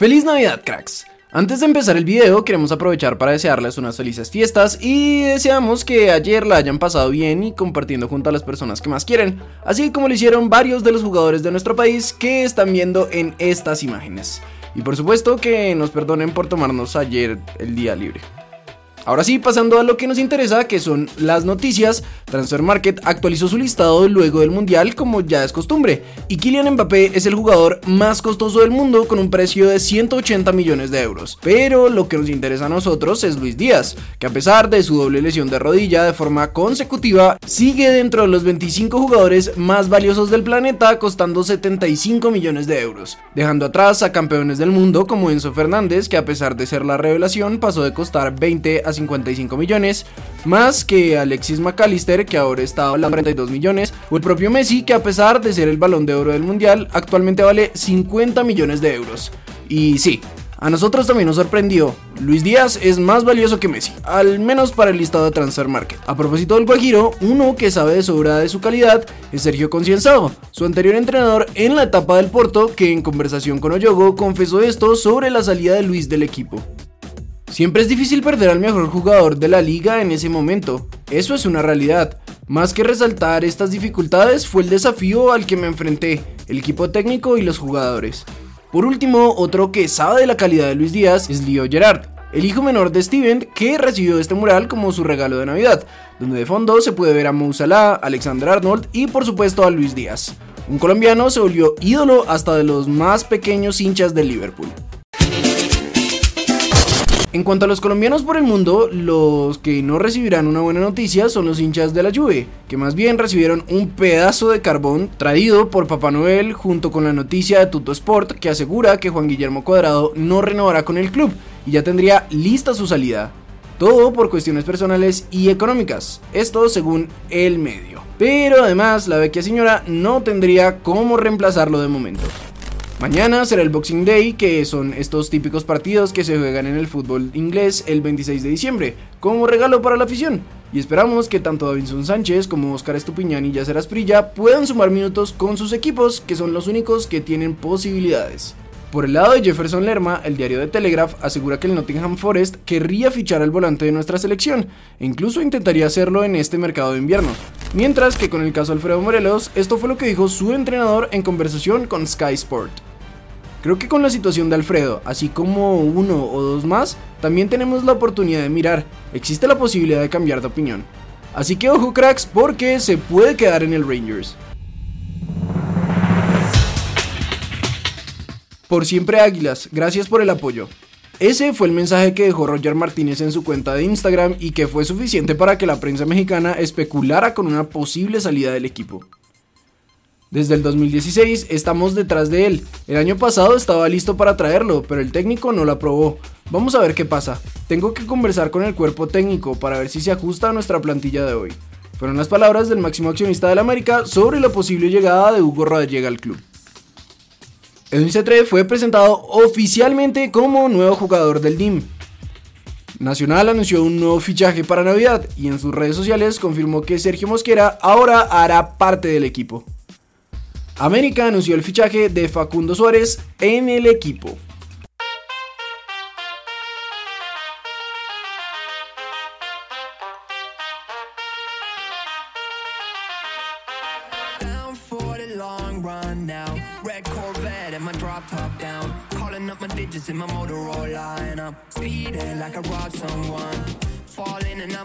¡Feliz Navidad, cracks! Antes de empezar el video, queremos aprovechar para desearles unas felices fiestas y deseamos que ayer la hayan pasado bien y compartiendo junto a las personas que más quieren, así como lo hicieron varios de los jugadores de nuestro país que están viendo en estas imágenes. Y por supuesto que nos perdonen por tomarnos ayer el día libre. Ahora sí, pasando a lo que nos interesa, que son las noticias, Transfer Market actualizó su listado luego del Mundial como ya es costumbre, y Kylian Mbappé es el jugador más costoso del mundo con un precio de 180 millones de euros. Pero lo que nos interesa a nosotros es Luis Díaz, que a pesar de su doble lesión de rodilla de forma consecutiva, sigue dentro de los 25 jugadores más valiosos del planeta costando 75 millones de euros, dejando atrás a campeones del mundo como Enzo Fernández, que a pesar de ser la revelación pasó de costar 20 a 55 millones, más que Alexis McAllister que ahora está a 32 millones, o el propio Messi que a pesar de ser el balón de oro del mundial actualmente vale 50 millones de euros. Y sí, a nosotros también nos sorprendió. Luis Díaz es más valioso que Messi, al menos para el listado de Transfer Market. A propósito del Guajiro, uno que sabe de sobra de su calidad es Sergio Concienzado, su anterior entrenador en la etapa del Porto, que en conversación con Oyogo confesó esto sobre la salida de Luis del equipo. Siempre es difícil perder al mejor jugador de la liga en ese momento, eso es una realidad. Más que resaltar estas dificultades fue el desafío al que me enfrenté, el equipo técnico y los jugadores. Por último, otro que sabe de la calidad de Luis Díaz es Leo Gerard, el hijo menor de Steven que recibió este mural como su regalo de Navidad, donde de fondo se puede ver a Mo Salah, Alexander Arnold y por supuesto a Luis Díaz. Un colombiano se volvió ídolo hasta de los más pequeños hinchas del Liverpool. En cuanto a los colombianos por el mundo, los que no recibirán una buena noticia son los hinchas de la Juve, que más bien recibieron un pedazo de carbón traído por Papá Noel junto con la noticia de Tuto Sport que asegura que Juan Guillermo Cuadrado no renovará con el club y ya tendría lista su salida. Todo por cuestiones personales y económicas, esto según el medio. Pero además la vecchia señora no tendría cómo reemplazarlo de momento. Mañana será el Boxing Day, que son estos típicos partidos que se juegan en el fútbol inglés el 26 de diciembre, como regalo para la afición. Y esperamos que tanto Davinson Sánchez como Oscar Estupiñán y Yacer Asprilla puedan sumar minutos con sus equipos, que son los únicos que tienen posibilidades. Por el lado de Jefferson Lerma, el diario de Telegraph asegura que el Nottingham Forest querría fichar al volante de nuestra selección e incluso intentaría hacerlo en este mercado de invierno. Mientras que con el caso Alfredo Morelos, esto fue lo que dijo su entrenador en conversación con Sky Sport. Creo que con la situación de Alfredo, así como uno o dos más, también tenemos la oportunidad de mirar, existe la posibilidad de cambiar de opinión. Así que ojo cracks porque se puede quedar en el Rangers. Por siempre Águilas, gracias por el apoyo. Ese fue el mensaje que dejó Roger Martínez en su cuenta de Instagram y que fue suficiente para que la prensa mexicana especulara con una posible salida del equipo. Desde el 2016 estamos detrás de él. El año pasado estaba listo para traerlo, pero el técnico no lo aprobó. Vamos a ver qué pasa. Tengo que conversar con el cuerpo técnico para ver si se ajusta a nuestra plantilla de hoy. Fueron las palabras del máximo accionista del América sobre la posible llegada de Hugo Rodallega al club. Edwin Cetre fue presentado oficialmente como nuevo jugador del DIM. Nacional anunció un nuevo fichaje para Navidad y en sus redes sociales confirmó que Sergio Mosquera ahora hará parte del equipo. América anunció el fichaje de Facundo Suárez en el equipo.